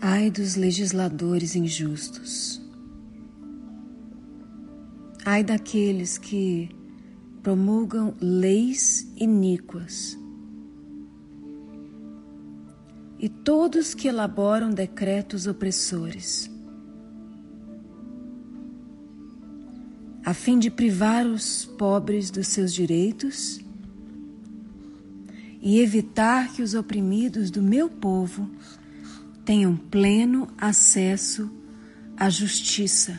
Ai dos legisladores injustos. Ai daqueles que promulgam leis iníquas. E todos que elaboram decretos opressores, a fim de privar os pobres dos seus direitos e evitar que os oprimidos do meu povo tenham pleno acesso à justiça,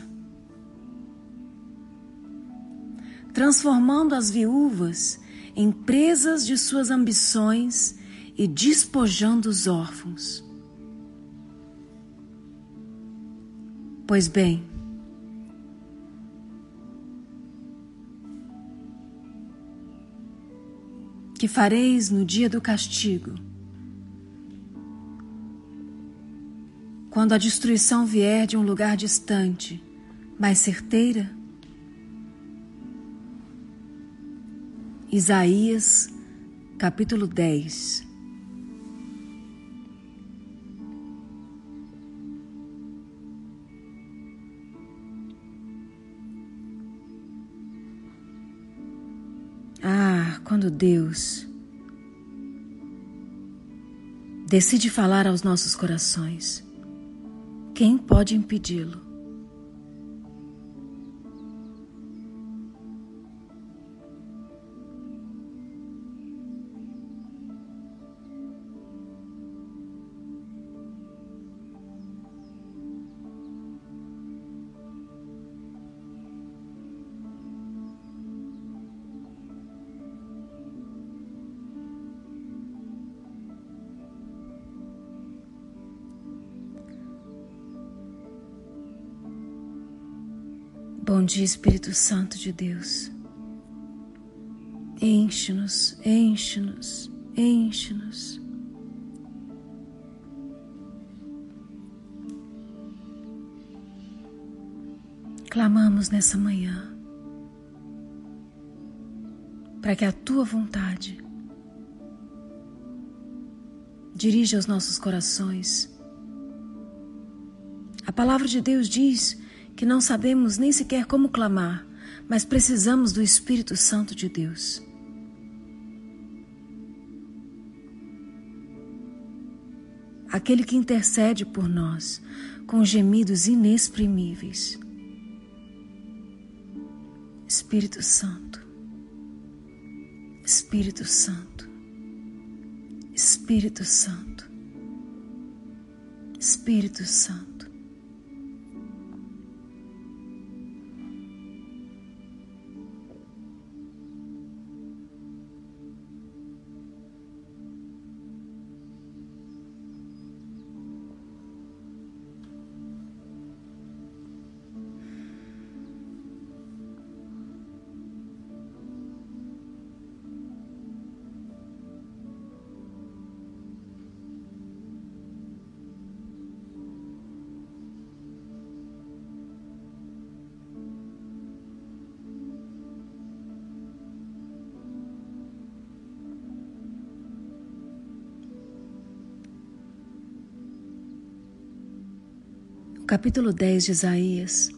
transformando as viúvas em presas de suas ambições e despojando os órfãos. Pois bem, que fareis no dia do castigo? Quando a destruição vier de um lugar distante, mais certeira? Isaías, capítulo 10. Ah, quando Deus decide falar aos nossos corações. Quem pode impedi-lo? Dia, Espírito Santo de Deus. Enche-nos, enche-nos, enche-nos. Clamamos nessa manhã para que a tua vontade dirija os nossos corações. A palavra de Deus diz que não sabemos nem sequer como clamar, mas precisamos do Espírito Santo de Deus. Aquele que intercede por nós com gemidos inexprimíveis. Espírito Santo, Espírito Santo, Espírito Santo, Espírito Santo. Capítulo 10 de Isaías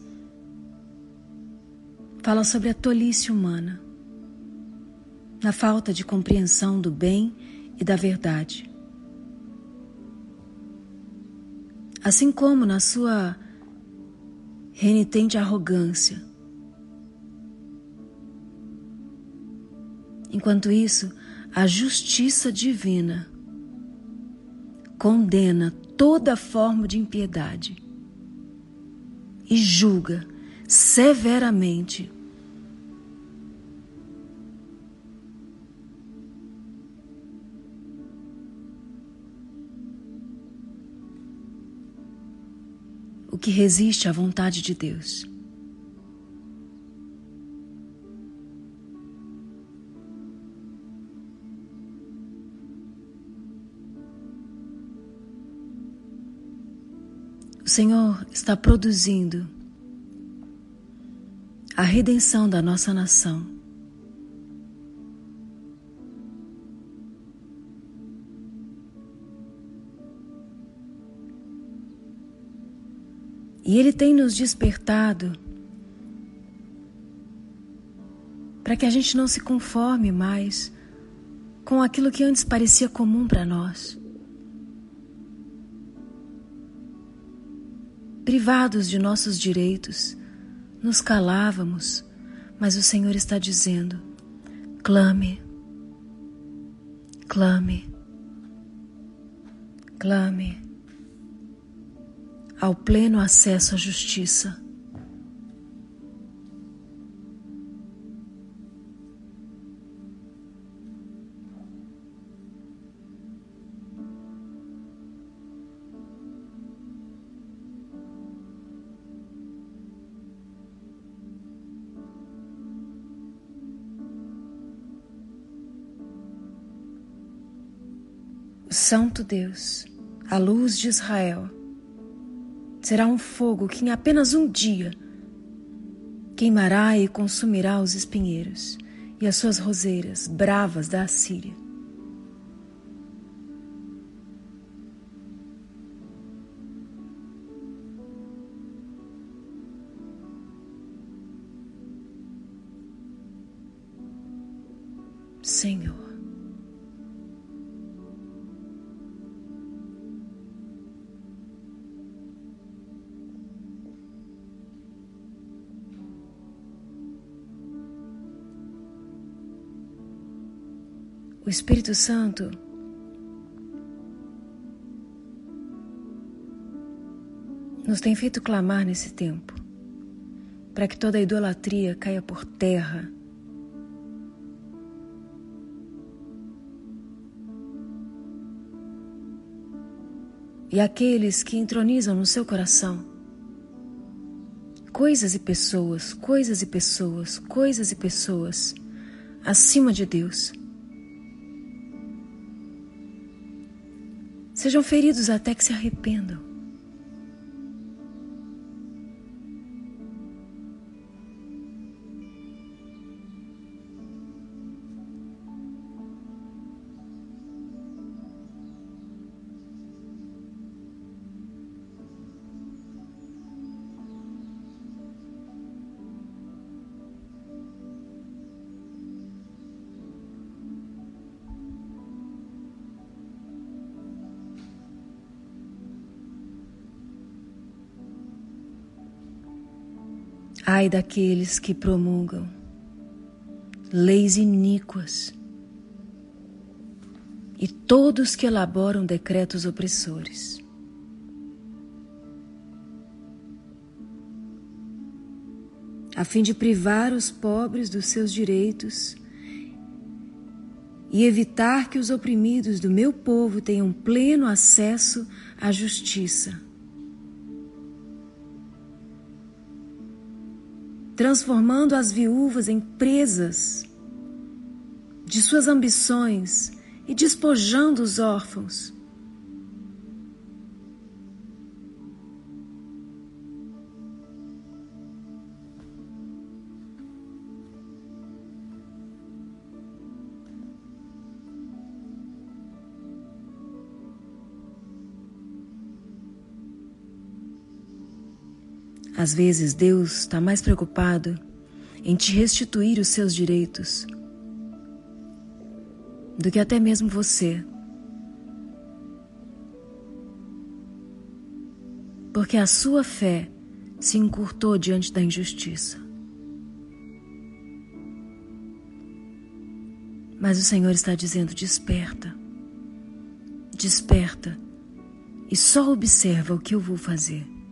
fala sobre a tolice humana, na falta de compreensão do bem e da verdade. Assim como na sua renitente arrogância. Enquanto isso, a justiça divina condena toda forma de impiedade e julga severamente. O que resiste à vontade de Deus. Senhor está produzindo a redenção da nossa nação. E Ele tem nos despertado para que a gente não se conforme mais com aquilo que antes parecia comum para nós. Privados de nossos direitos, nos calávamos, mas o Senhor está dizendo: clame, clame, clame ao pleno acesso à justiça. Santo Deus, a luz de Israel, será um fogo que em apenas um dia queimará e consumirá os espinheiros e as suas roseiras bravas da Assíria. Espírito Santo nos tem feito clamar nesse tempo para que toda idolatria caia por terra. E aqueles que entronizam no seu coração coisas e pessoas, coisas e pessoas, coisas e pessoas acima de Deus Sejam feridos até que se arrependam. Ai daqueles que promulgam leis iníquas e todos que elaboram decretos opressores. A fim de privar os pobres dos seus direitos e evitar que os oprimidos do meu povo tenham pleno acesso à justiça. Transformando as viúvas em presas de suas ambições e despojando os órfãos. Às vezes, Deus está mais preocupado em te restituir os seus direitos do que até mesmo você. Porque a sua fé se encurtou diante da injustiça. Mas o Senhor está dizendo: desperta, desperta e só observa o que eu vou fazer.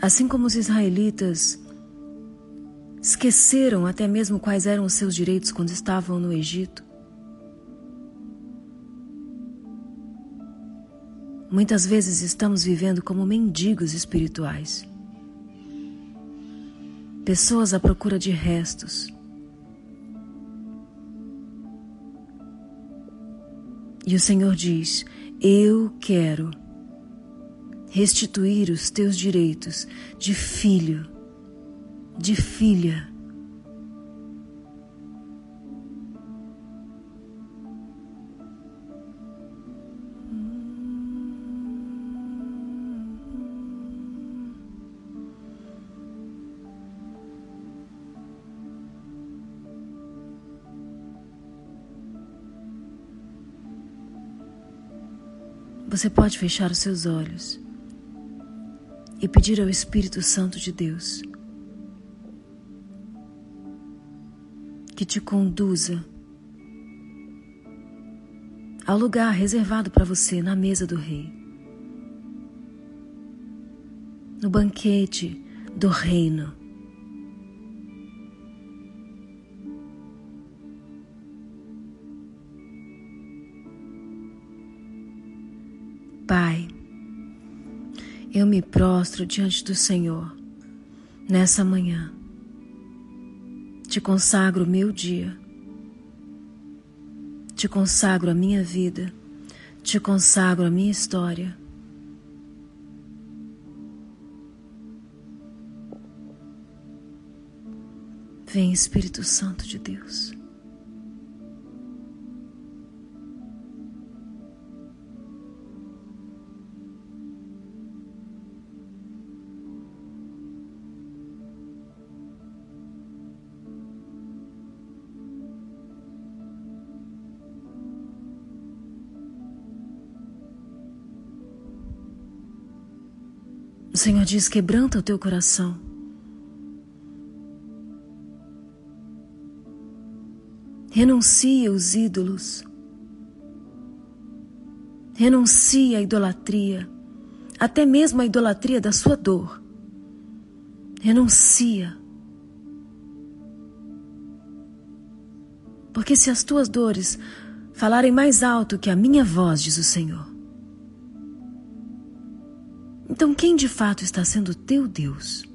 Assim como os israelitas esqueceram até mesmo quais eram os seus direitos quando estavam no Egito. Muitas vezes estamos vivendo como mendigos espirituais, pessoas à procura de restos. E o Senhor diz: Eu quero restituir os teus direitos de filho, de filha. Você pode fechar os seus olhos e pedir ao Espírito Santo de Deus que te conduza ao lugar reservado para você na mesa do Rei, no banquete do Reino. Eu me prostro diante do Senhor nessa manhã. Te consagro meu dia, te consagro a minha vida, te consagro a minha história. Vem Espírito Santo de Deus. Senhor diz: quebranta o teu coração. Renuncia os ídolos. Renuncia a idolatria, até mesmo a idolatria da sua dor. Renuncia. Porque se as tuas dores falarem mais alto que a minha voz, diz o Senhor, então, quem de fato está sendo teu Deus?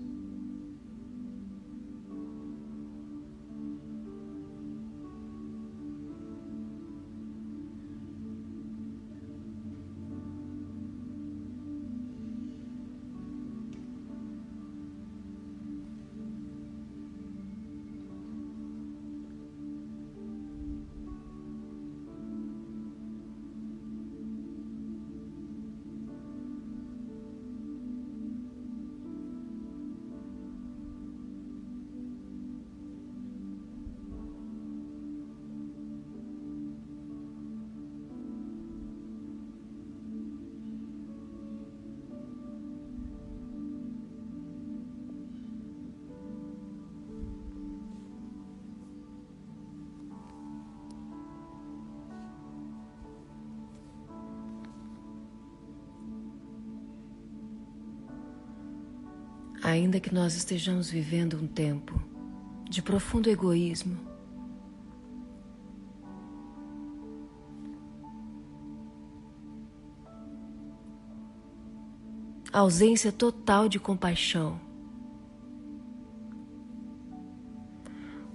Que nós estejamos vivendo um tempo de profundo egoísmo, ausência total de compaixão,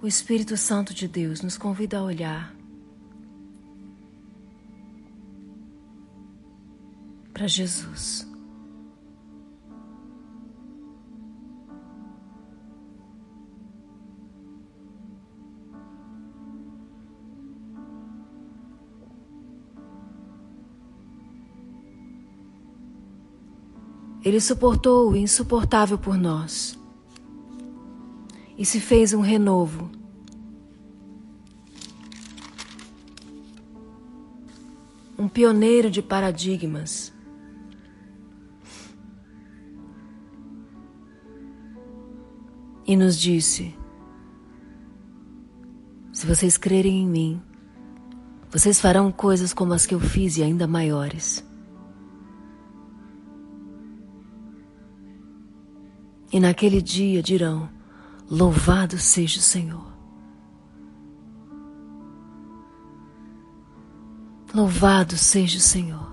o Espírito Santo de Deus nos convida a olhar para Jesus. Ele suportou o insuportável por nós e se fez um renovo. Um pioneiro de paradigmas. E nos disse: Se vocês crerem em mim, vocês farão coisas como as que eu fiz e ainda maiores. E naquele dia dirão: Louvado seja o Senhor. Louvado seja o Senhor.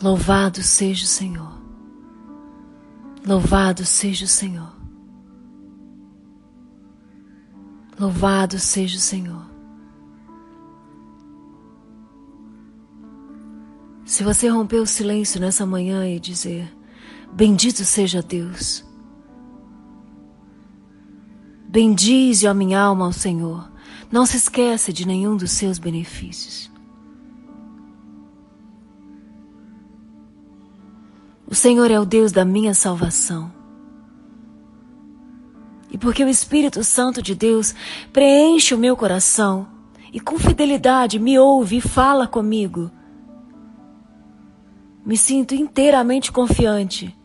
Louvado seja o Senhor. Louvado seja o Senhor. Louvado seja o Senhor. Se você romper o silêncio nessa manhã e dizer: Bendito seja Deus. Bendize, a minha alma, ao Senhor. Não se esqueça de nenhum dos seus benefícios. O Senhor é o Deus da minha salvação. E porque o Espírito Santo de Deus preenche o meu coração e com fidelidade me ouve e fala comigo, me sinto inteiramente confiante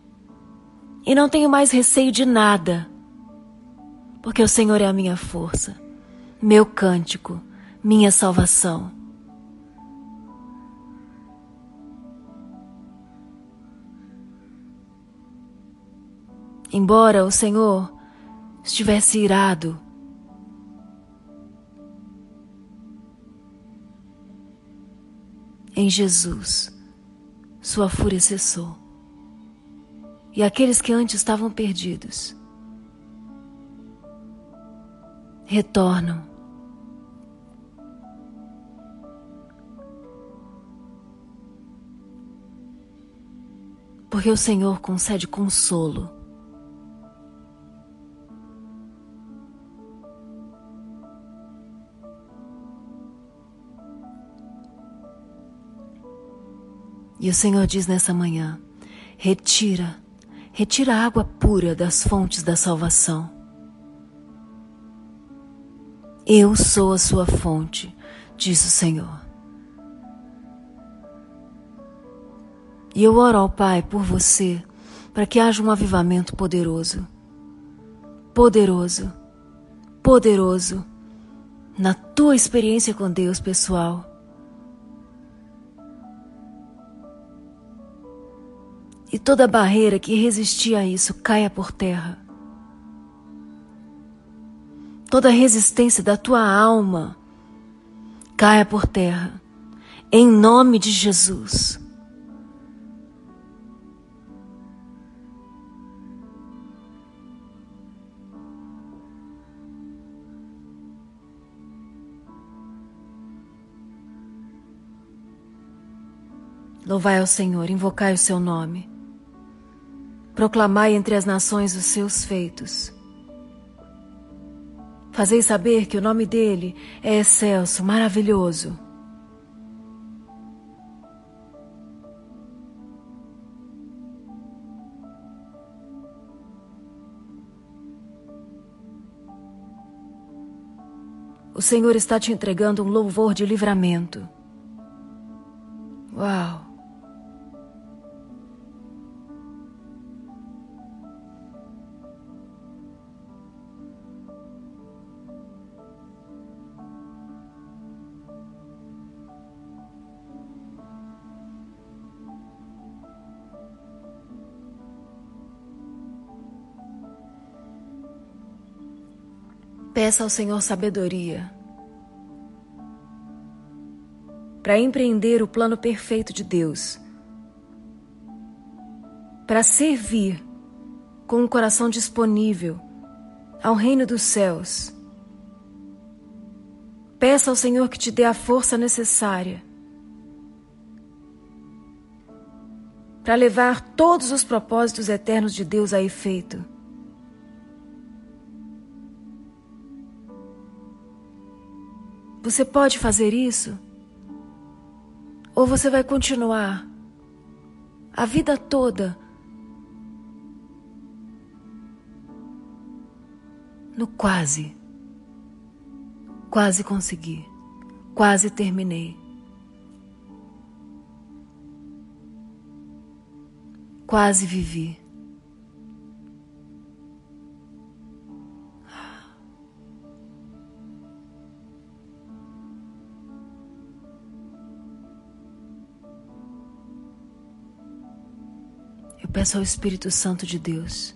e não tenho mais receio de nada, porque o Senhor é a minha força, meu cântico, minha salvação. Embora o Senhor estivesse irado, em Jesus sua fúria cessou. E aqueles que antes estavam perdidos retornam. Porque o Senhor concede consolo. E o Senhor diz nessa manhã: retira, retira a água pura das fontes da salvação. Eu sou a sua fonte, diz o Senhor. E eu oro ao Pai por você, para que haja um avivamento poderoso. Poderoso, poderoso, na tua experiência com Deus pessoal e toda barreira que resistia a isso caia por terra. Toda resistência da tua alma caia por terra, em nome de Jesus. Louvai ao Senhor, invocai o seu nome. Proclamai entre as nações os seus feitos. Fazei saber que o nome dele é excelso, maravilhoso. O Senhor está te entregando um louvor de livramento. Uau! Peça ao Senhor sabedoria para empreender o plano perfeito de Deus, para servir com um coração disponível ao reino dos céus. Peça ao Senhor que te dê a força necessária para levar todos os propósitos eternos de Deus a efeito. Você pode fazer isso? Ou você vai continuar a vida toda no quase? Quase consegui, quase terminei. Quase vivi. Peço ao Espírito Santo de Deus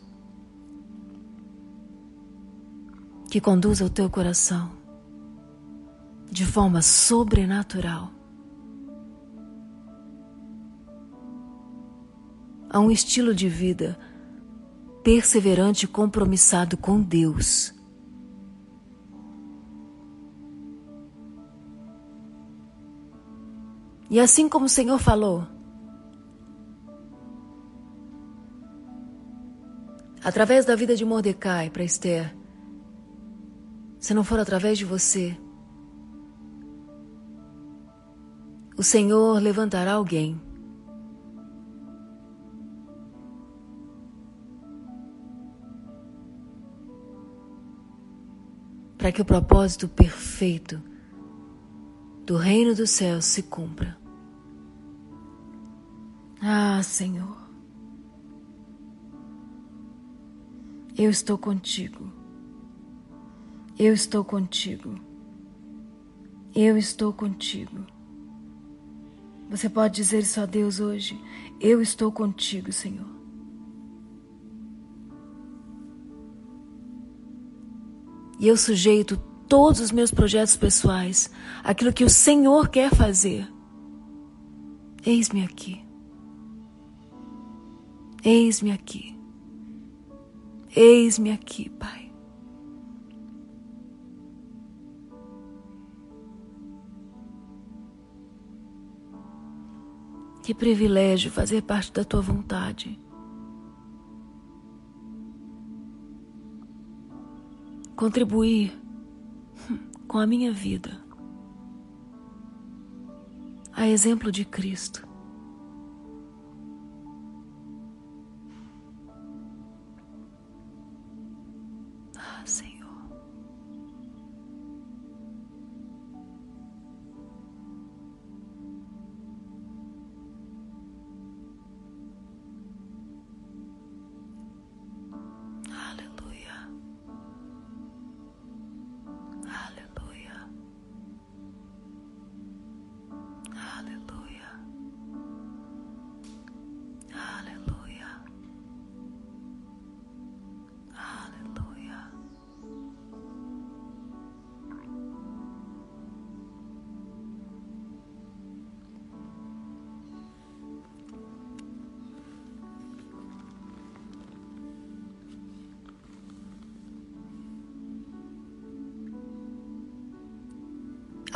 que conduza o teu coração de forma sobrenatural a um estilo de vida perseverante e compromissado com Deus. E assim como o Senhor falou, através da vida de Mordecai para Esther, se não for através de você, o Senhor levantará alguém para que o propósito perfeito do reino dos céus se cumpra. Ah, Senhor, eu estou contigo. Eu estou contigo. Eu estou contigo. Você pode dizer isso a Deus hoje? Eu estou contigo, Senhor. E eu sujeito todos os meus projetos pessoais àquilo que o Senhor quer fazer. Eis-me aqui. Eis-me aqui. Eis-me aqui, Pai. Que privilégio fazer parte da tua vontade. contribuir com a minha vida, a exemplo de Cristo.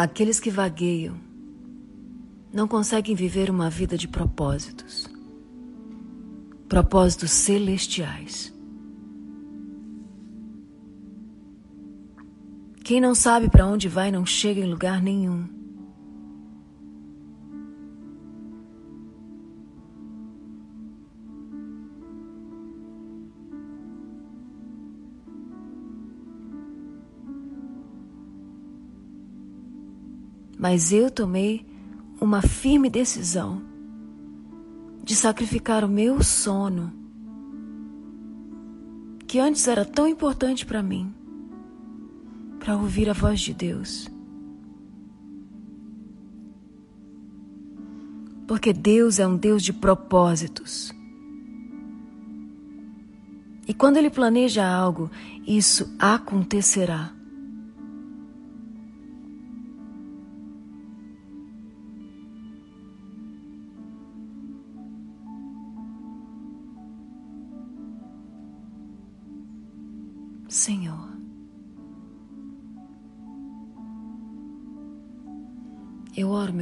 Aqueles que vagueiam não conseguem viver uma vida de propósitos, propósitos celestiais. Quem não sabe para onde vai não chega em lugar nenhum. Mas eu tomei uma firme decisão de sacrificar o meu sono, que antes era tão importante para mim, para ouvir a voz de Deus. Porque Deus é um Deus de propósitos. E quando Ele planeja algo, isso acontecerá.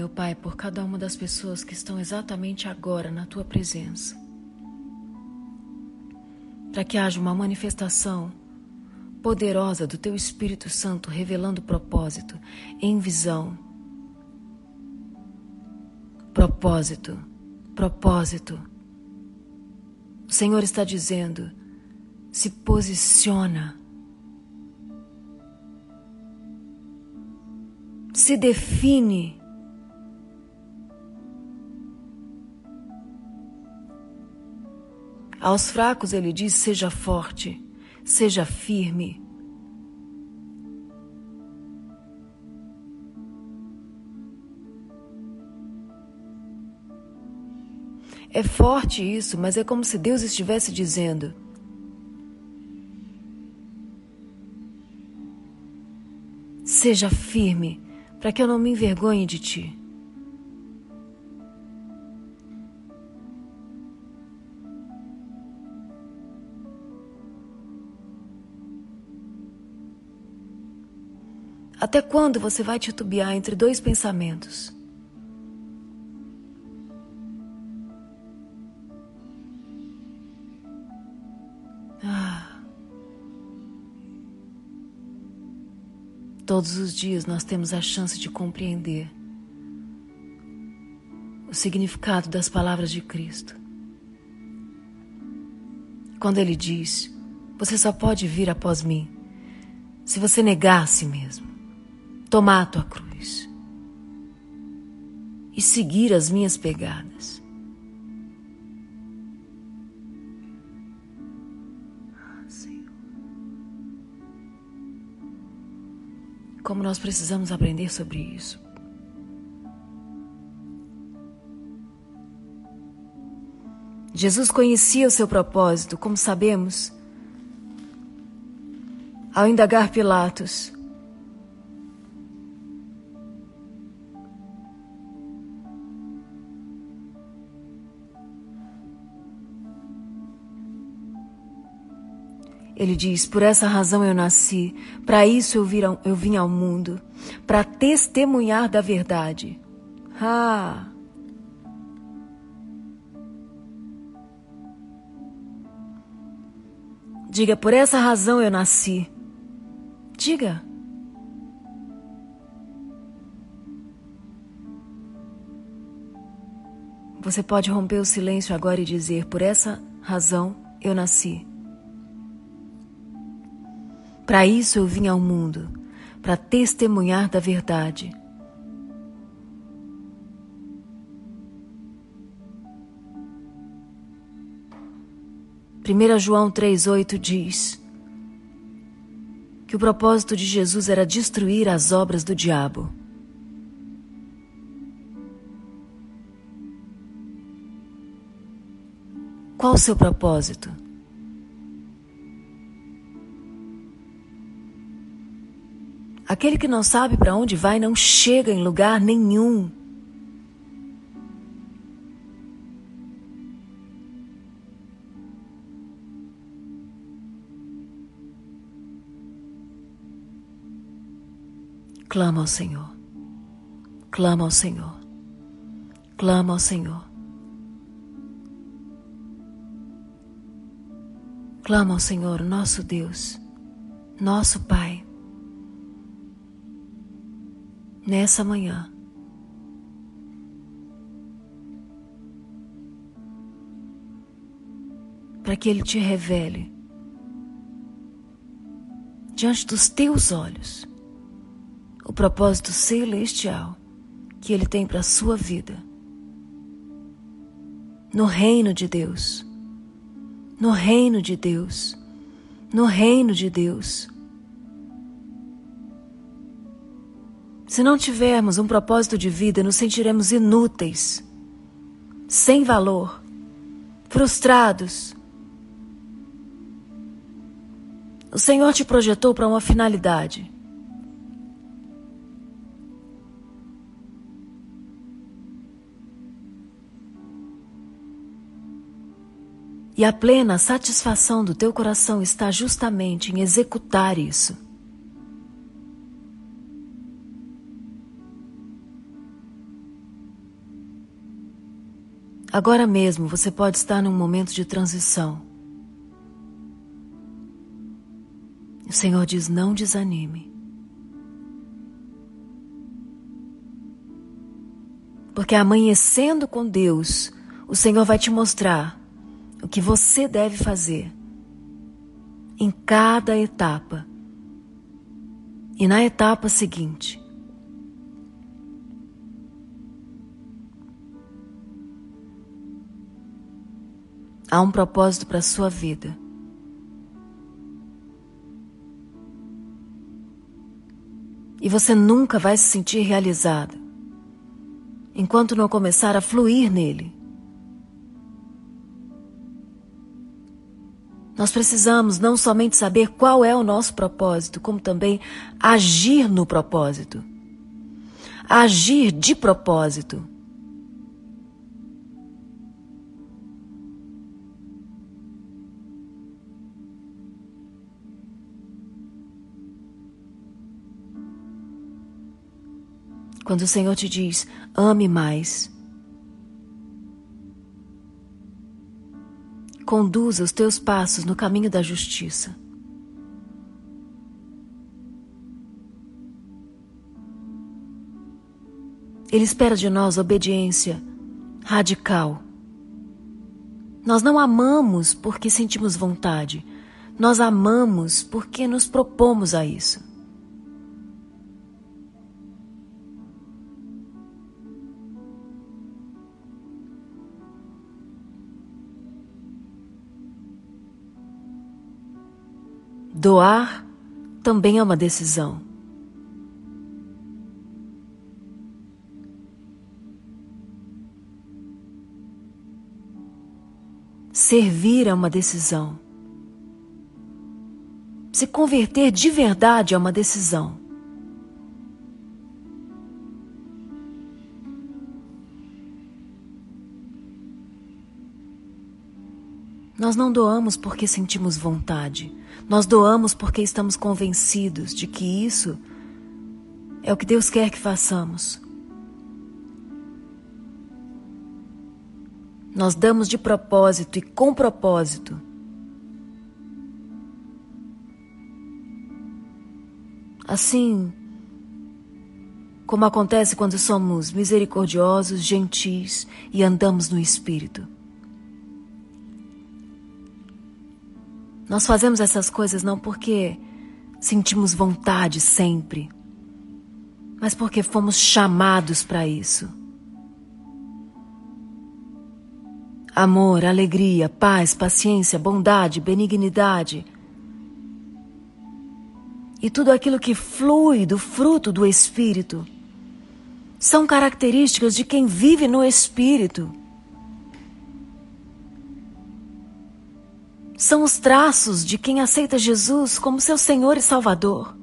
Pai, por cada uma das pessoas que estão exatamente agora na tua presença. Para que haja uma manifestação poderosa do teu Espírito Santo revelando propósito em visão. Propósito, propósito. O Senhor está dizendo: se posiciona se define. Aos fracos ele diz: seja forte, seja firme. É forte isso, mas é como se Deus estivesse dizendo: seja firme, para que eu não me envergonhe de ti. Até quando você vai titubear entre dois pensamentos? Ah. Todos os dias nós temos a chance de compreender o significado das palavras de Cristo. Quando ele diz: Você só pode vir após mim se você negar a si mesmo tomar a tua cruz e seguir as minhas pegadas. Como nós precisamos aprender sobre isso. Jesus conhecia o seu propósito, como sabemos, ao indagar Pilatos. Ele diz: Por essa razão eu nasci, para isso eu, vir, eu vim ao mundo, para testemunhar da verdade. Ah! Diga, por essa razão eu nasci. Diga. Você pode romper o silêncio agora e dizer: Por essa razão eu nasci. Para isso eu vim ao mundo, para testemunhar da verdade. Primeira João 3:8 diz que o propósito de Jesus era destruir as obras do diabo. Qual o seu propósito? Aquele que não sabe para onde vai não chega em lugar nenhum. Clama ao Senhor. Clama ao Senhor. Clama ao Senhor. Clama ao Senhor, nosso Deus, nosso Pai. Nessa manhã. Para que Ele te revele diante dos teus olhos o propósito celestial que Ele tem para a sua vida. No reino de Deus, no reino de Deus, no reino de Deus. Se não tivermos um propósito de vida, nos sentiremos inúteis, sem valor, frustrados. O Senhor te projetou para uma finalidade. E a plena satisfação do teu coração está justamente em executar isso. Agora mesmo você pode estar num momento de transição. O Senhor diz: não desanime. Porque amanhecendo com Deus, o Senhor vai te mostrar o que você deve fazer em cada etapa. E na etapa seguinte, Há um propósito para a sua vida. E você nunca vai se sentir realizado enquanto não começar a fluir nele. Nós precisamos não somente saber qual é o nosso propósito, como também agir no propósito. Agir de propósito. Quando o Senhor te diz, ame mais. Conduza os teus passos no caminho da justiça. Ele espera de nós obediência radical. Nós não amamos porque sentimos vontade. Nós amamos porque nos propomos a isso. Doar também é uma decisão. Servir é uma decisão. Se converter de verdade é uma decisão. Nós não doamos porque sentimos vontade. Nós doamos porque estamos convencidos de que isso é o que Deus quer que façamos. Nós damos de propósito e com propósito. Assim como acontece quando somos misericordiosos, gentis e andamos no Espírito. Nós fazemos essas coisas não porque sentimos vontade sempre, mas porque fomos chamados para isso. amor, alegria, paz, paciência, bondade, benignidade. E tudo aquilo que flui do fruto do Espírito são características de quem vive no Espírito. São os traços de quem aceita Jesus como seu Senhor e Salvador.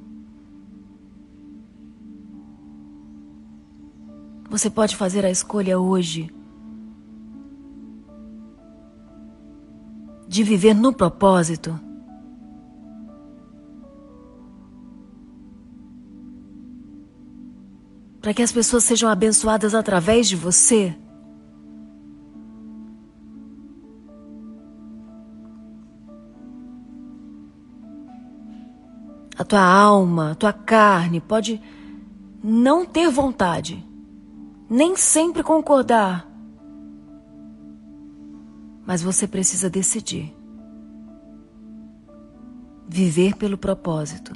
Você pode fazer a escolha hoje de viver no propósito. Para que as pessoas sejam abençoadas através de você. A tua alma, a tua carne pode não ter vontade, nem sempre concordar mas você precisa decidir. Viver pelo propósito.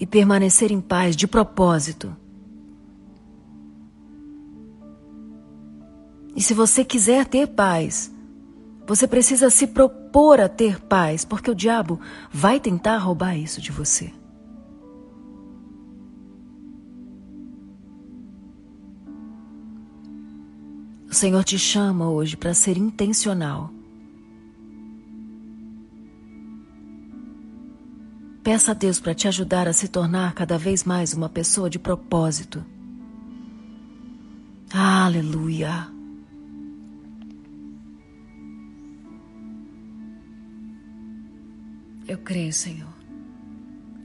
E permanecer em paz de propósito. E se você quiser ter paz, você precisa se propor a ter paz, porque o diabo vai tentar roubar isso de você. O Senhor te chama hoje para ser intencional. Peça a Deus para te ajudar a se tornar cada vez mais uma pessoa de propósito. Aleluia. Creio, Senhor.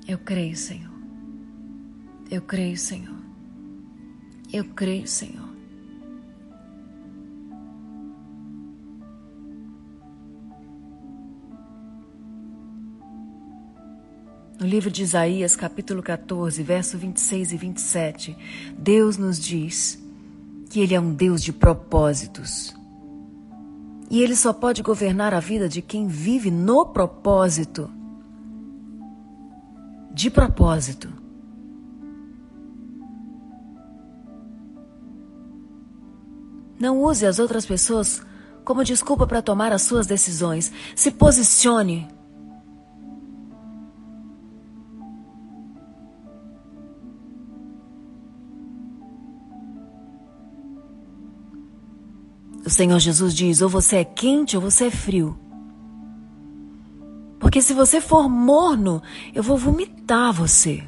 Eu creio, Senhor. Eu creio, Senhor. Eu creio, Senhor. No livro de Isaías, capítulo 14, verso 26 e 27, Deus nos diz que Ele é um Deus de propósitos. E Ele só pode governar a vida de quem vive no propósito. De propósito. Não use as outras pessoas como desculpa para tomar as suas decisões. Se posicione O Senhor Jesus diz: ou você é quente ou você é frio. Porque se você for morno, eu vou vomitar você.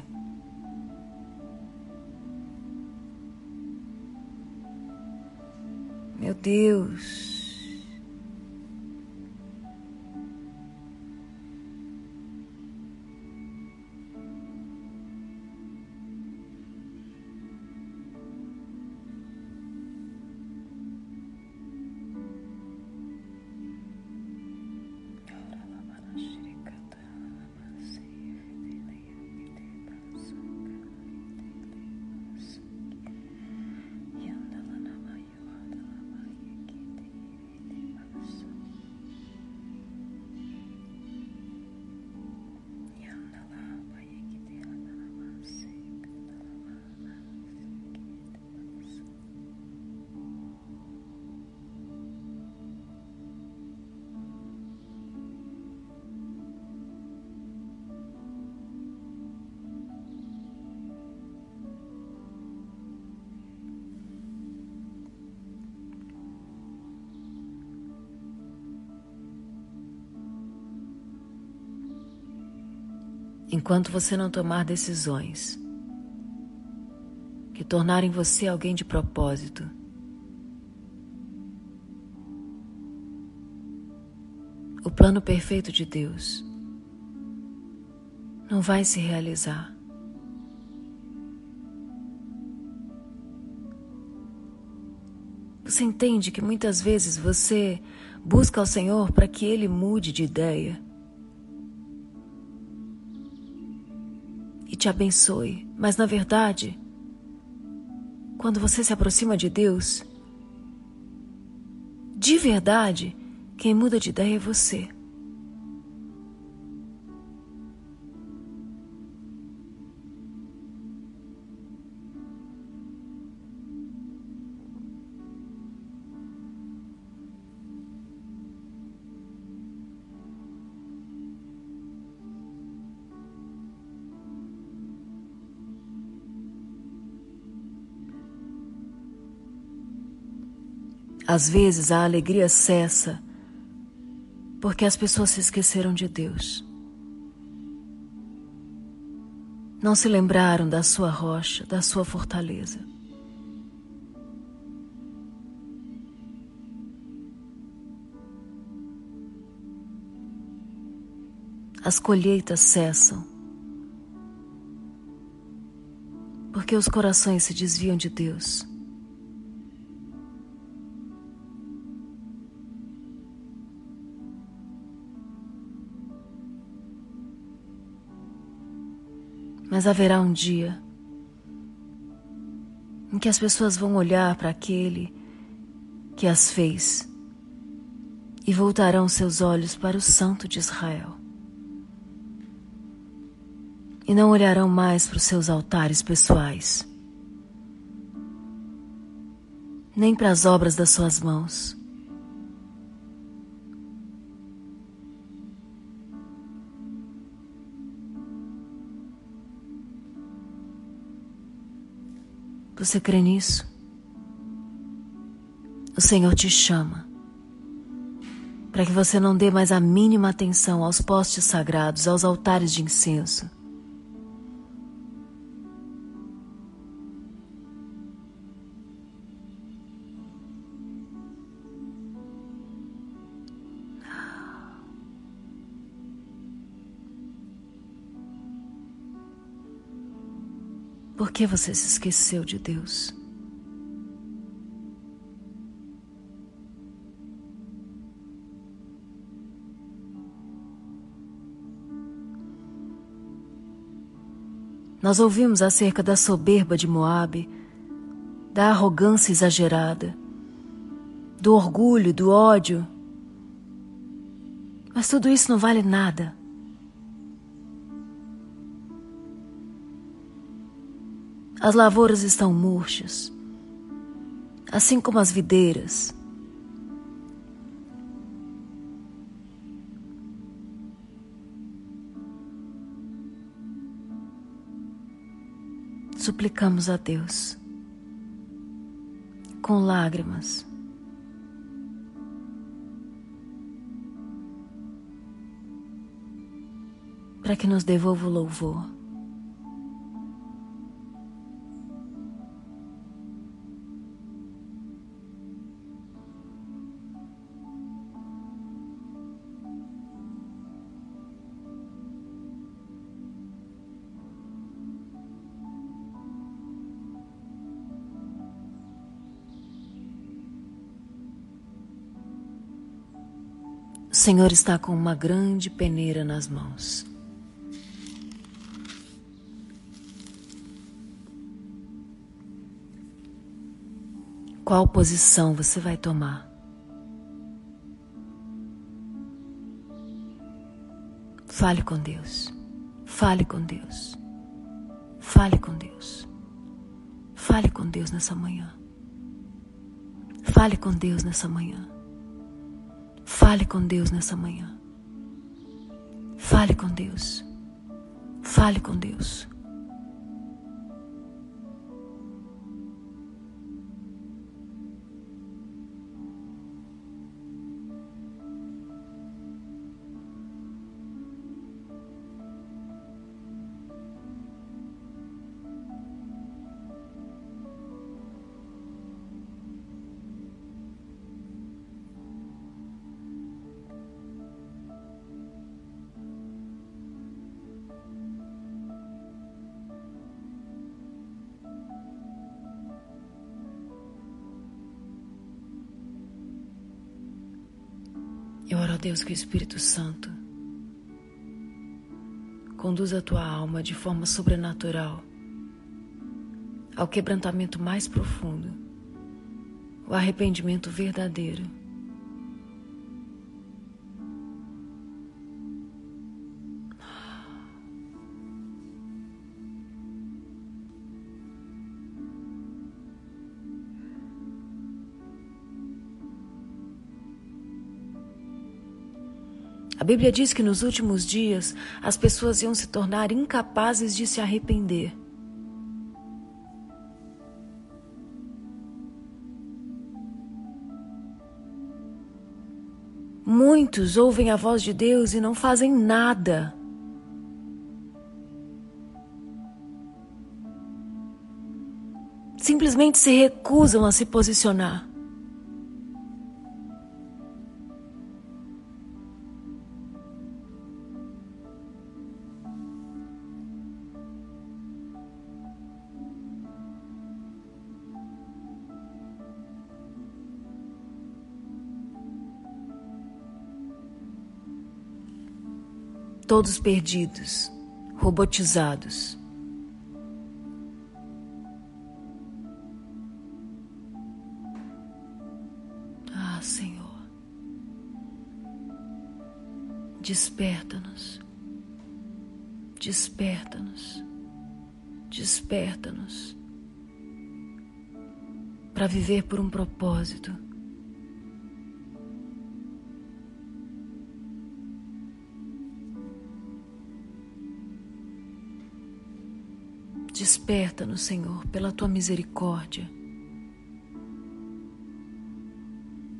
Meu Deus. Enquanto você não tomar decisões que tornarem você alguém de propósito, o plano perfeito de Deus não vai se realizar. Você entende que muitas vezes você busca ao Senhor para que Ele mude de ideia te abençoe, mas na verdade, quando você se aproxima de Deus, de verdade, quem muda de ideia é você. Às vezes a alegria cessa porque as pessoas se esqueceram de Deus. Não se lembraram da sua rocha, da sua fortaleza. As colheitas cessam porque os corações se desviam de Deus. Mas haverá um dia em que as pessoas vão olhar para aquele que as fez e voltarão seus olhos para o Santo de Israel. E não olharão mais para os seus altares pessoais, nem para as obras das suas mãos. Você crê nisso? O Senhor te chama para que você não dê mais a mínima atenção aos postes sagrados, aos altares de incenso. Que você se esqueceu de Deus? Nós ouvimos acerca da soberba de Moabe, da arrogância exagerada, do orgulho, do ódio. Mas tudo isso não vale nada As lavouras estão murchas, assim como as videiras. Suplicamos a Deus com lágrimas. Para que nos devolva o louvor. Senhor está com uma grande peneira nas mãos. Qual posição você vai tomar? Fale com Deus. Fale com Deus. Fale com Deus. Fale com Deus nessa manhã. Fale com Deus nessa manhã. Fale com Deus nessa manhã. Fale com Deus. Fale com Deus. Deus, que o Espírito Santo conduza a tua alma de forma sobrenatural ao quebrantamento mais profundo, o arrependimento verdadeiro. Bíblia diz que nos últimos dias as pessoas iam se tornar incapazes de se arrepender. Muitos ouvem a voz de Deus e não fazem nada. Simplesmente se recusam a se posicionar. Todos perdidos, robotizados. Ah, Senhor, desperta-nos, desperta-nos, desperta-nos. Para viver por um propósito Desperta-nos, Senhor, pela tua misericórdia,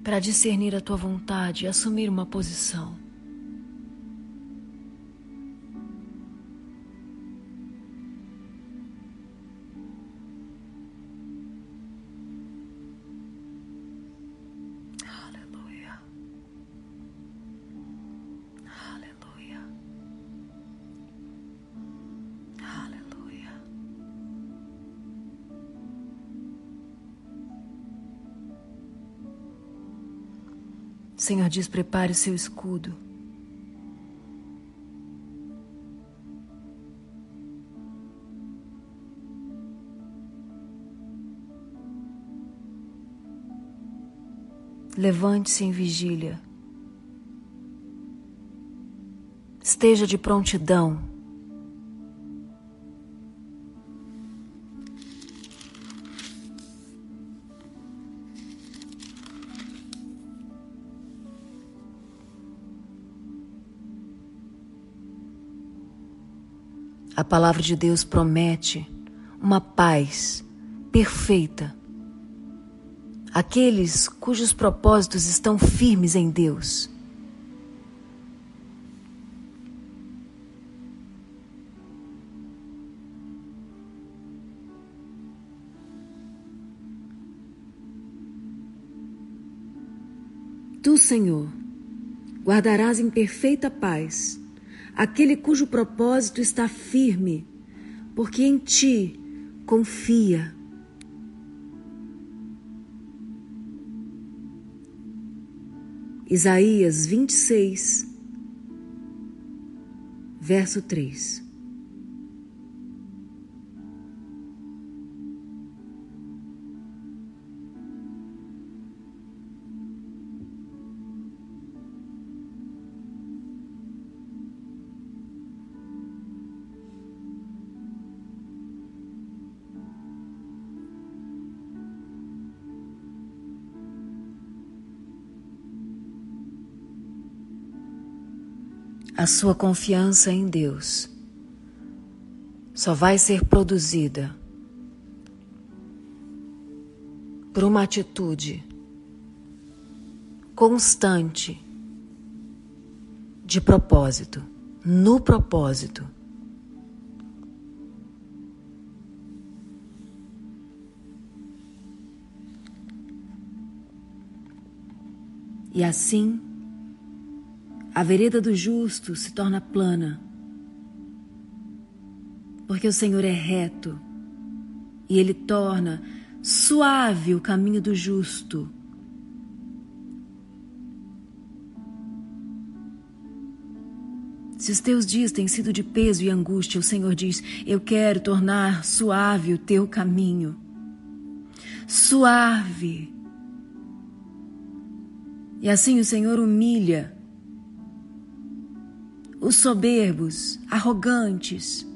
para discernir a tua vontade e assumir uma posição. Senhor diz: prepare o seu escudo. Levante-se em vigília. Esteja de prontidão. A palavra de Deus promete uma paz perfeita. Aqueles cujos propósitos estão firmes em Deus. Tu, Senhor, guardarás em perfeita paz aquele cujo propósito está firme, porque em ti confia. Isaías 26, verso 3. A sua confiança em Deus só vai ser produzida por uma atitude constante de propósito, no propósito. E assim, a vereda do justo se torna plana, porque o Senhor é reto e Ele torna suave o caminho do justo. Se os teus dias têm sido de peso e angústia, o Senhor diz: Eu quero tornar suave o teu caminho. Suave. E assim o Senhor humilha os soberbos, arrogantes.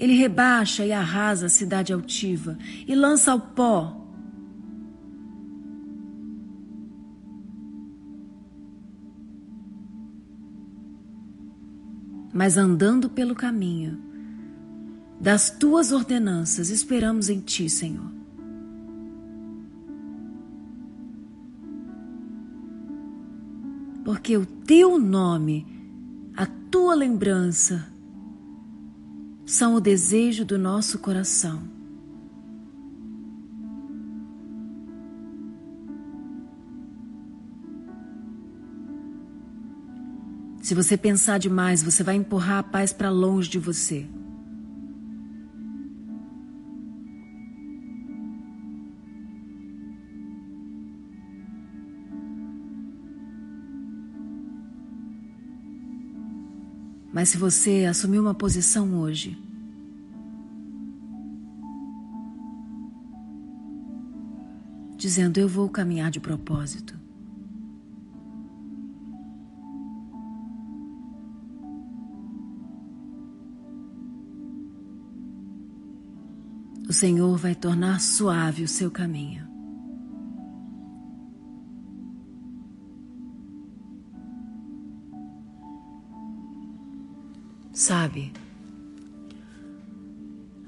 Ele rebaixa e arrasa a cidade altiva e lança ao pó mas andando pelo caminho das tuas ordenanças, esperamos em ti, Senhor. Porque o teu nome, a tua lembrança, são o desejo do nosso coração. Se você pensar demais, você vai empurrar a paz para longe de você. Mas se você assumir uma posição hoje, dizendo eu vou caminhar de propósito, o Senhor vai tornar suave o seu caminho. Sabe,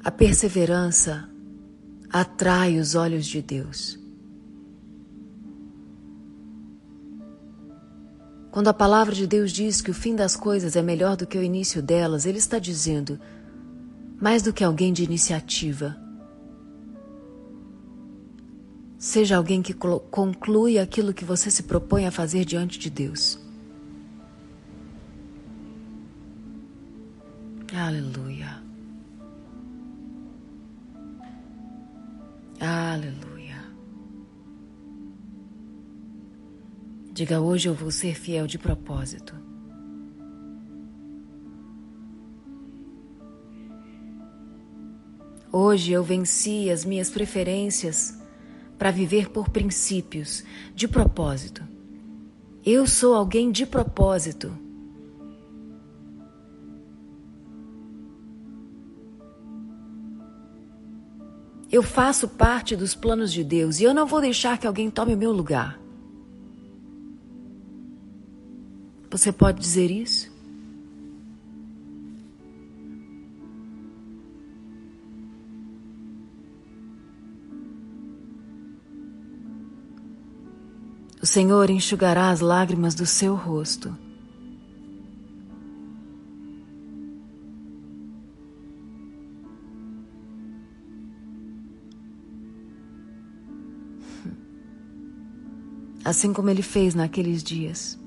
a perseverança atrai os olhos de Deus. Quando a palavra de Deus diz que o fim das coisas é melhor do que o início delas, Ele está dizendo, mais do que alguém de iniciativa, Seja alguém que conclui aquilo que você se propõe a fazer diante de Deus. Diga hoje eu vou ser fiel de propósito. Hoje eu venci as minhas preferências para viver por princípios, de propósito. Eu sou alguém de propósito. Eu faço parte dos planos de Deus e eu não vou deixar que alguém tome o meu lugar. Você pode dizer isso? O Senhor enxugará as lágrimas do seu rosto. Assim como ele fez naqueles dias.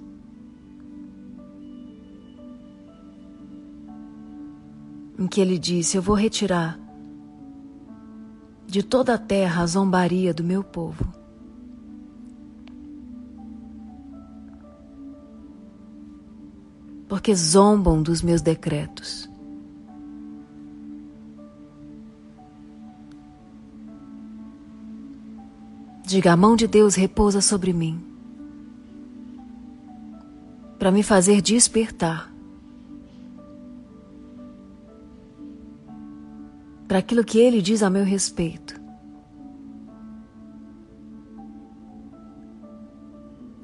Em que ele disse: Eu vou retirar de toda a terra a zombaria do meu povo. porque zombam dos meus decretos. Diga: a mão de Deus repousa sobre mim, para me fazer despertar para aquilo que Ele diz a meu respeito.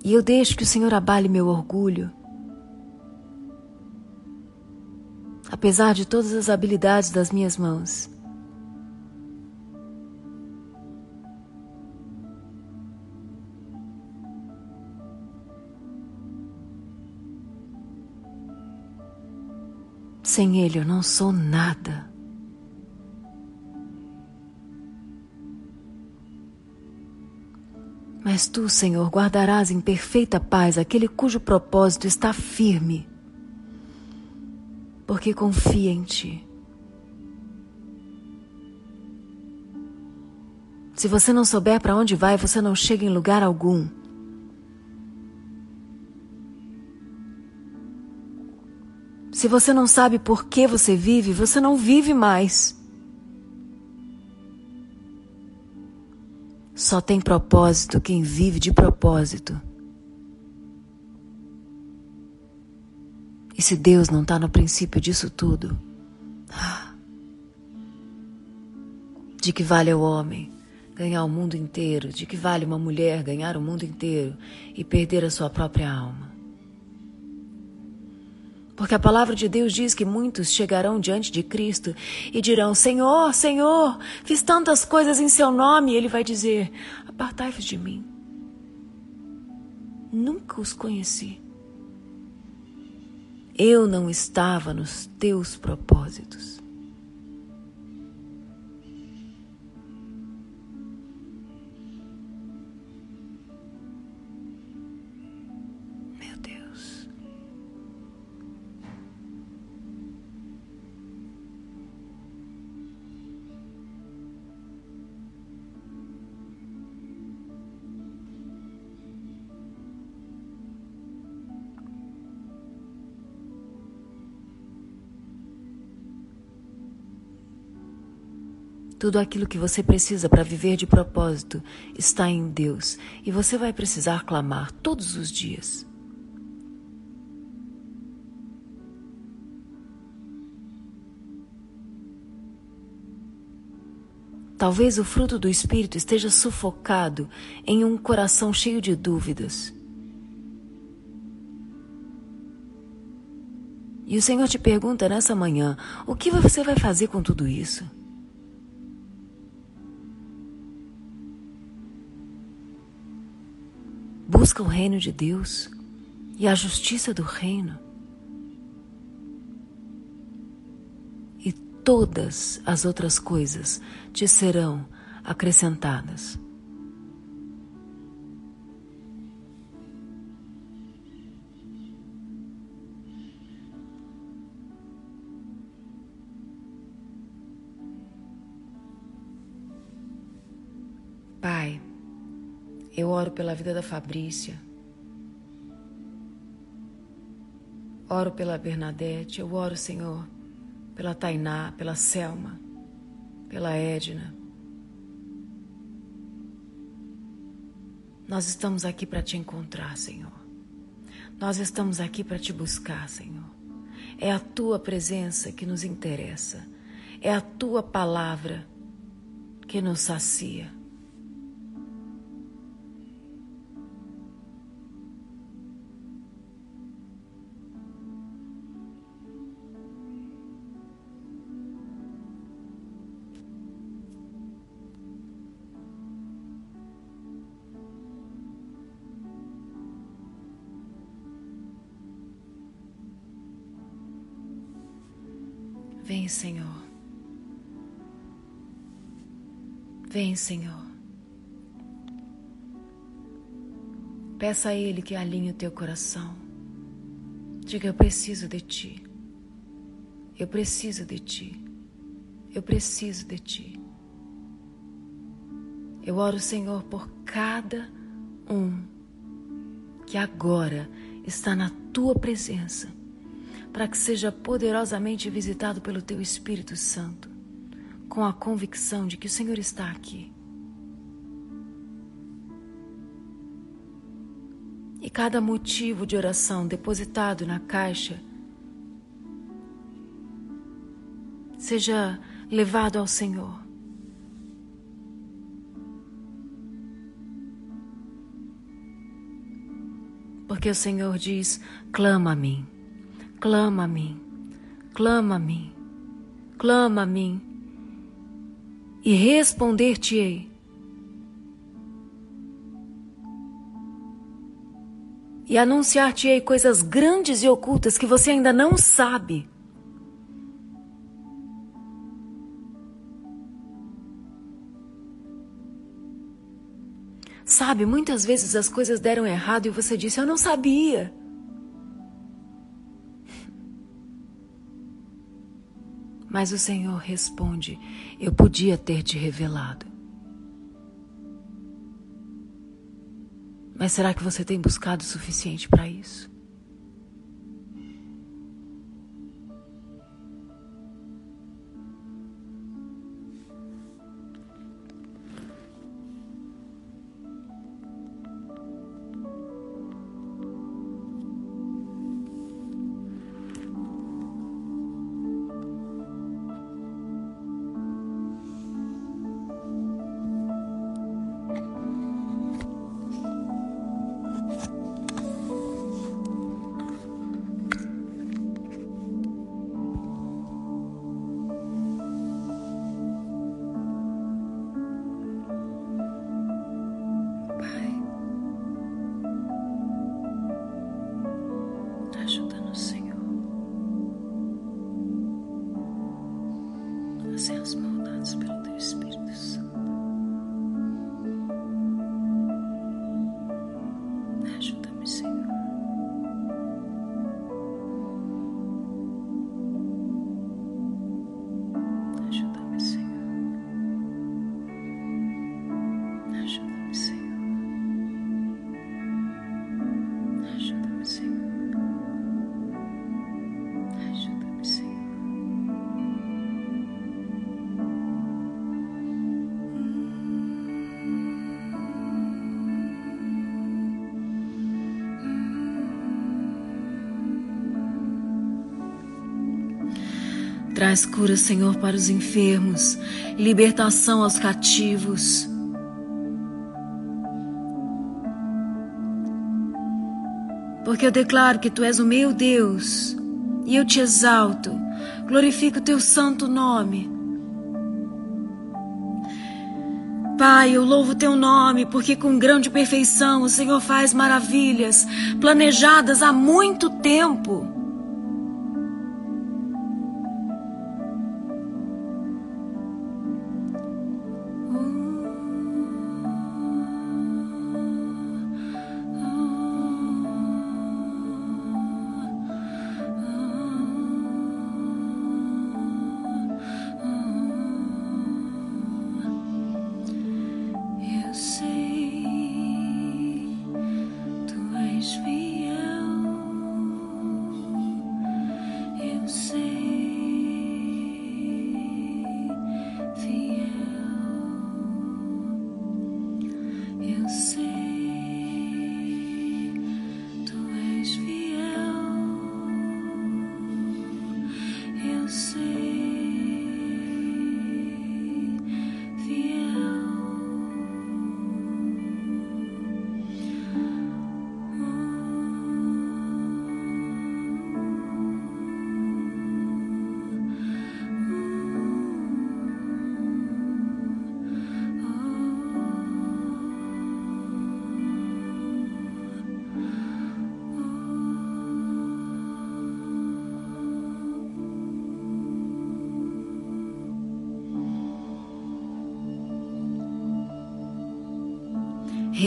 E eu deixo que o Senhor abale meu orgulho apesar de todas as habilidades das minhas mãos. Sem Ele eu não sou nada. Mas tu, Senhor, guardarás em perfeita paz aquele cujo propósito está firme, porque confia em ti. Se você não souber para onde vai, você não chega em lugar algum. Se você não sabe por que você vive, você não vive mais. Só tem propósito quem vive de propósito. E se Deus não está no princípio disso tudo, de que vale o homem ganhar o mundo inteiro? De que vale uma mulher ganhar o mundo inteiro e perder a sua própria alma? Porque a palavra de Deus diz que muitos chegarão diante de Cristo e dirão: Senhor, Senhor, fiz tantas coisas em seu nome. E ele vai dizer: Apartai-vos de mim. Nunca os conheci. Eu não estava nos teus propósitos. Tudo aquilo que você precisa para viver de propósito está em Deus e você vai precisar clamar todos os dias. Talvez o fruto do Espírito esteja sufocado em um coração cheio de dúvidas. E o Senhor te pergunta nessa manhã: o que você vai fazer com tudo isso? Busca o reino de Deus e a justiça do reino. E todas as outras coisas te serão acrescentadas. Oro pela vida da Fabrícia. Oro pela Bernadette. Eu oro, Senhor, pela Tainá, pela Selma, pela Edna. Nós estamos aqui para te encontrar, Senhor. Nós estamos aqui para te buscar, Senhor. É a tua presença que nos interessa. É a tua palavra que nos sacia. Vem, Senhor. Vem, Senhor. Peça a Ele que alinhe o teu coração. Diga: Eu preciso de Ti. Eu preciso de Ti. Eu preciso de Ti. Eu oro, Senhor, por cada um que agora está na Tua presença para que seja poderosamente visitado pelo Teu Espírito Santo, com a convicção de que o Senhor está aqui. E cada motivo de oração depositado na caixa seja levado ao Senhor. Porque o Senhor diz: clama a mim. Clama a mim, clama a mim, clama a mim, e responder-te-ei. E anunciar-te-ei coisas grandes e ocultas que você ainda não sabe. Sabe, muitas vezes as coisas deram errado e você disse: Eu não sabia. Mas o Senhor responde: Eu podia ter te revelado. Mas será que você tem buscado o suficiente para isso? Traz cura, Senhor, para os enfermos, libertação aos cativos. Porque eu declaro que Tu és o meu Deus e eu te exalto, glorifico o Teu santo nome. Pai, eu louvo teu nome, porque com grande perfeição o Senhor faz maravilhas planejadas há muito tempo.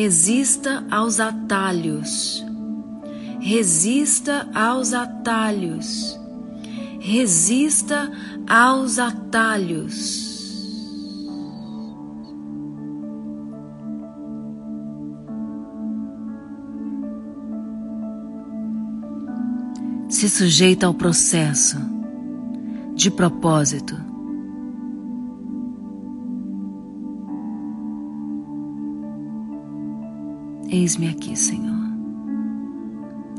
Resista aos atalhos. Resista aos atalhos. Resista aos atalhos. Se sujeita ao processo de propósito Eis-me aqui, Senhor.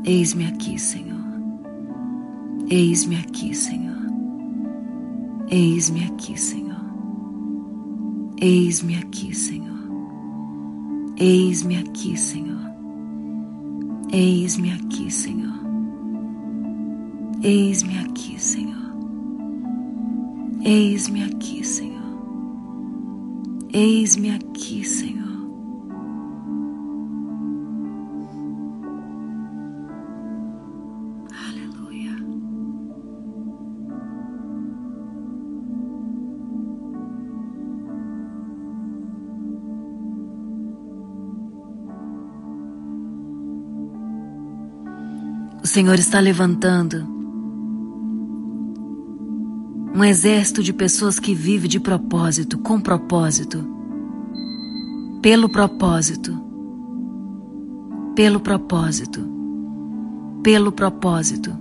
Eis-me aqui, Senhor. Eis-me aqui, Senhor. Eis-me aqui, Senhor. Eis-me aqui, Senhor. Eis-me aqui, Senhor. Eis-me aqui, Senhor. Eis-me aqui, Senhor. Eis-me aqui, Senhor. Eis-me aqui, Senhor. Senhor está levantando um exército de pessoas que vive de propósito, com propósito, pelo propósito, pelo propósito, pelo propósito,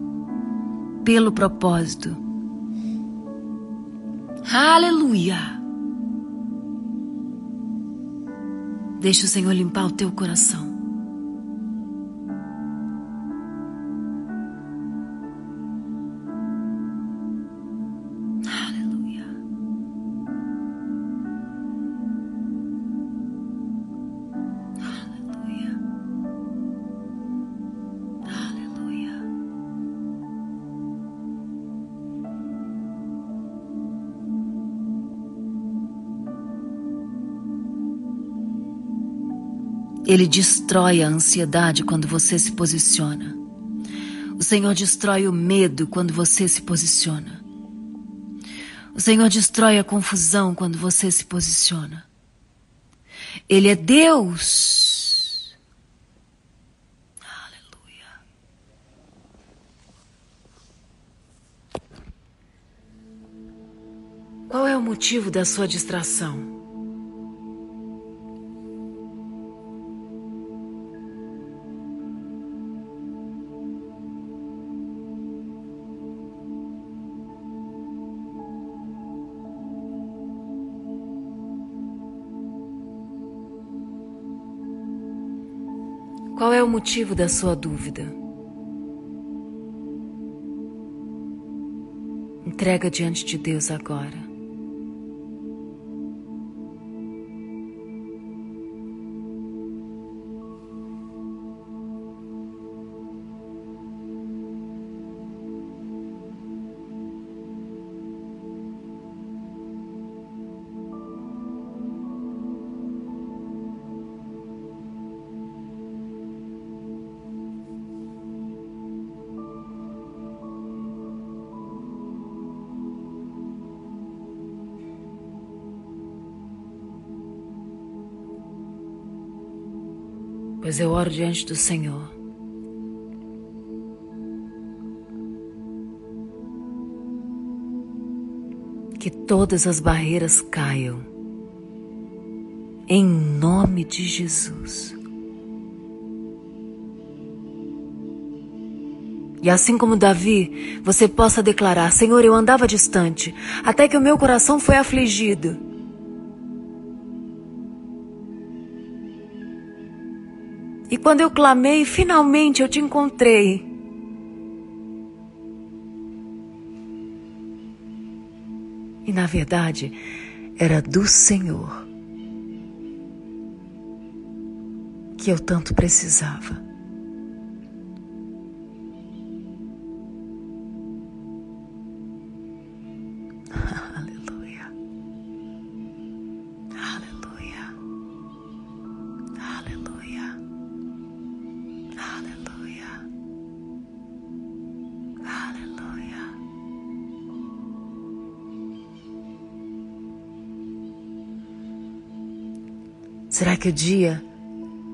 pelo propósito. Aleluia! Deixa o Senhor limpar o teu coração. Ele destrói a ansiedade quando você se posiciona. O Senhor destrói o medo quando você se posiciona. O Senhor destrói a confusão quando você se posiciona. Ele é Deus. Aleluia. Qual é o motivo da sua distração? É o motivo da sua dúvida? Entrega diante de Deus agora. Pois eu oro diante do Senhor. Que todas as barreiras caiam, em nome de Jesus. E assim como Davi, você possa declarar: Senhor, eu andava distante, até que o meu coração foi afligido. Quando eu clamei, finalmente eu te encontrei. E na verdade, era do Senhor que eu tanto precisava. Será que o dia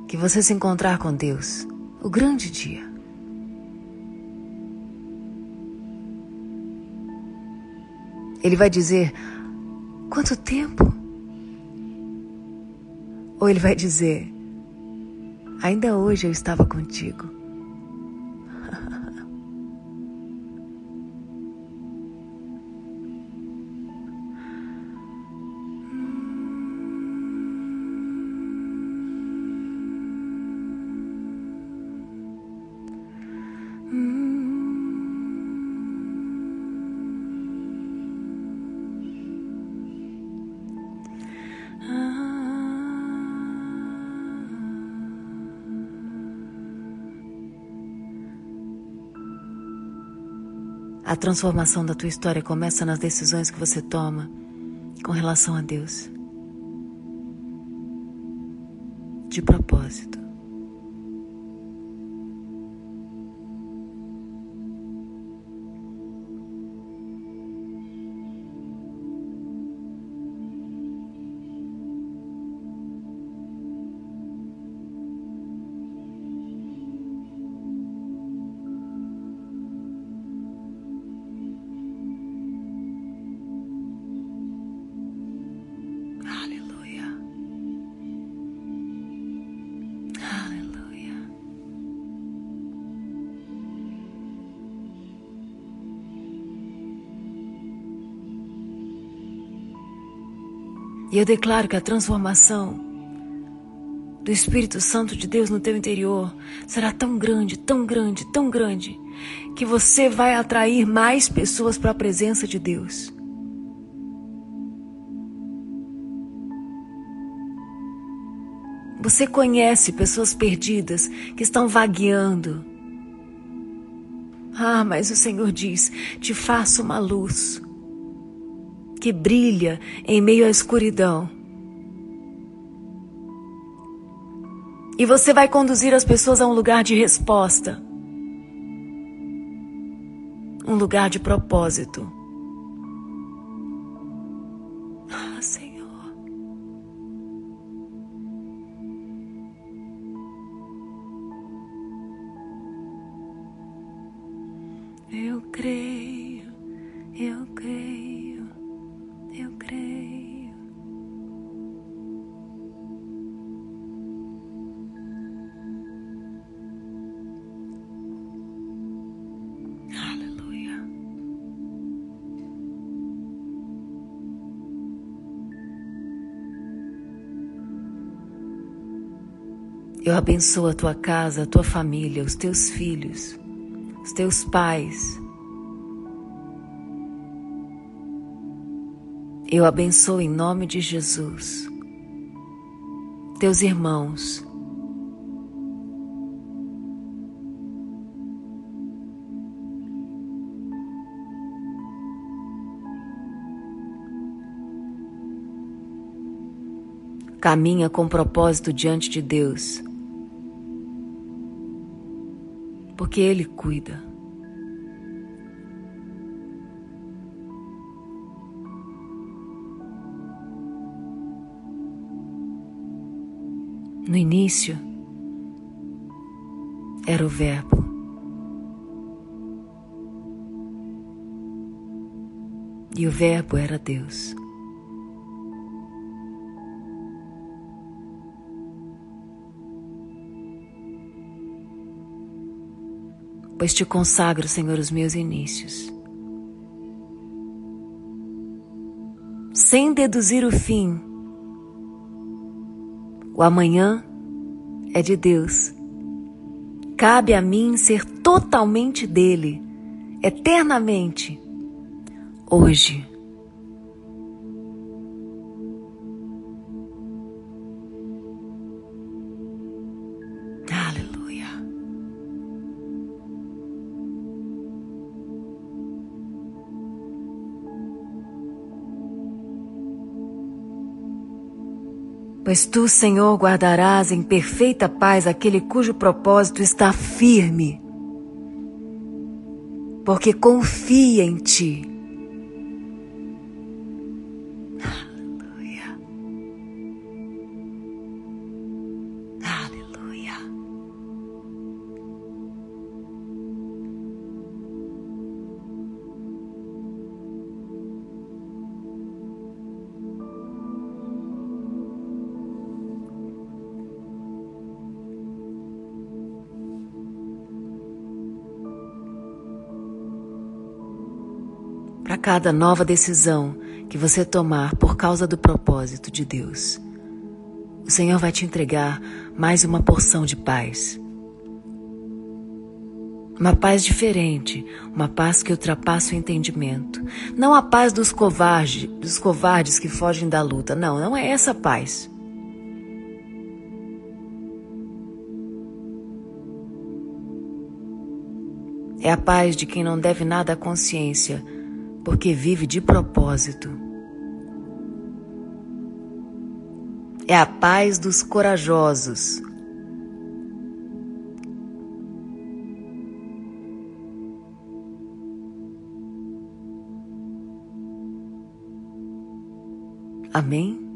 que você se encontrar com Deus, o grande dia, Ele vai dizer: Quanto tempo? Ou ele vai dizer: Ainda hoje eu estava contigo. A transformação da tua história começa nas decisões que você toma com relação a Deus. De propósito. Declaro que a transformação do Espírito Santo de Deus no teu interior será tão grande, tão grande, tão grande, que você vai atrair mais pessoas para a presença de Deus. Você conhece pessoas perdidas que estão vagueando. Ah, mas o Senhor diz: te faço uma luz que brilha em meio à escuridão. E você vai conduzir as pessoas a um lugar de resposta, um lugar de propósito. Abençoo a tua casa, a tua família, os teus filhos os teus pais. Eu abençoo em nome de Jesus, teus irmãos. Caminha com propósito diante de Deus porque Ele cuida. No início, era o Verbo. E o Verbo era Deus. Pois te consagro, Senhor, os meus inícios. Sem deduzir o fim, o amanhã é de Deus. Cabe a mim ser totalmente dele, eternamente, hoje. Pois tu, Senhor, guardarás em perfeita paz aquele cujo propósito está firme, porque confia em ti. Cada nova decisão que você tomar por causa do propósito de Deus. O Senhor vai te entregar mais uma porção de paz. Uma paz diferente, uma paz que ultrapassa o entendimento. Não a paz dos covardes, dos covardes que fogem da luta. Não, não é essa paz. É a paz de quem não deve nada à consciência porque vive de propósito. É a paz dos corajosos. Amém?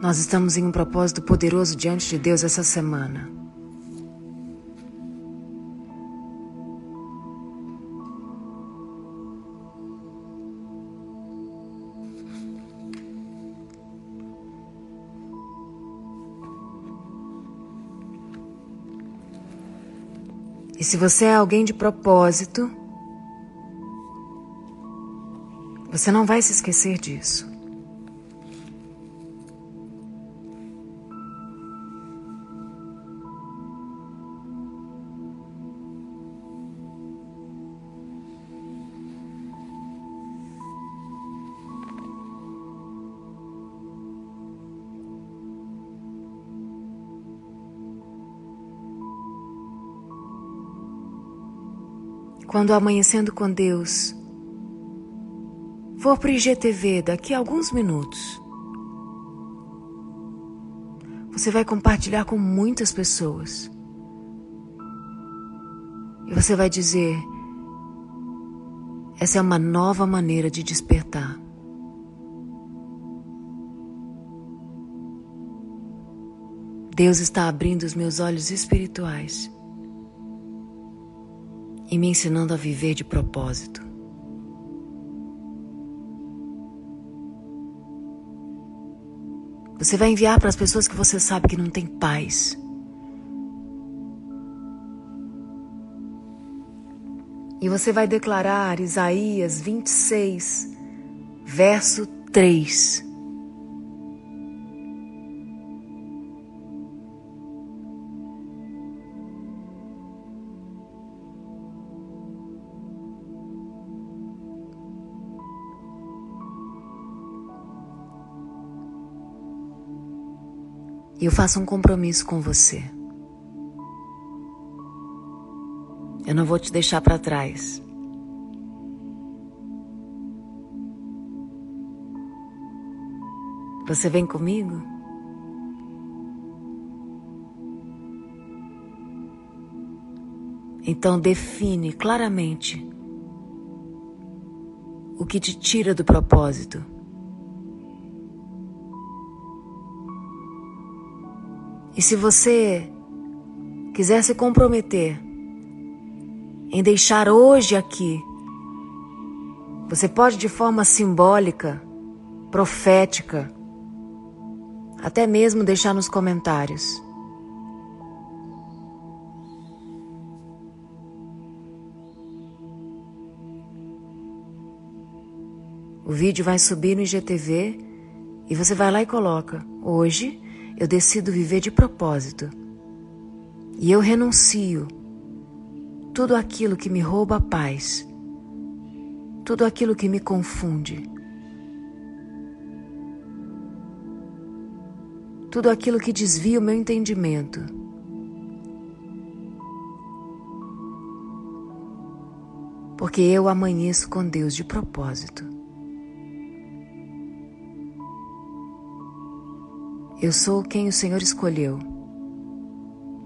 Nós estamos em um propósito poderoso diante de Deus essa semana. E se você é alguém de propósito, você não vai se esquecer disso. Quando amanhecendo com Deus, for para o IGTV daqui a alguns minutos, você vai compartilhar com muitas pessoas. E você vai dizer: essa é uma nova maneira de despertar. Deus está abrindo os meus olhos espirituais e me ensinando a viver de propósito. Você vai enviar para as pessoas que você sabe que não tem paz. E você vai declarar Isaías 26, verso 3. E eu faço um compromisso com você. Eu não vou te deixar para trás. Você vem comigo? Então define claramente o que te tira do propósito. E se você quiser se comprometer em deixar hoje aqui, você pode de forma simbólica, profética, até mesmo deixar nos comentários. O vídeo vai subir no IGTV e você vai lá e coloca: Hoje eu decido viver de propósito. E eu renuncio tudo aquilo que me rouba a paz, tudo aquilo que me confunde, tudo aquilo que desvia o meu entendimento. Porque eu amanheço com Deus de propósito. Eu sou quem o Senhor escolheu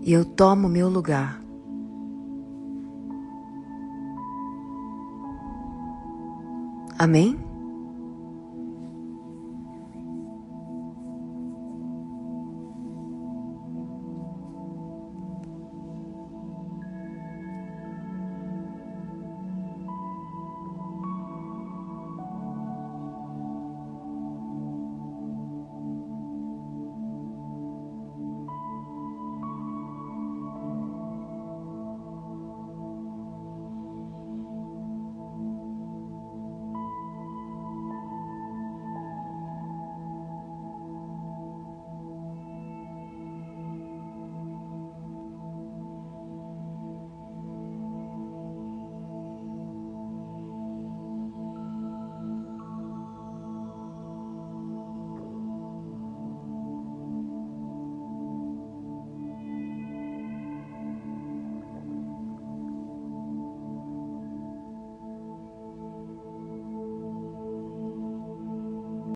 e eu tomo meu lugar. Amém?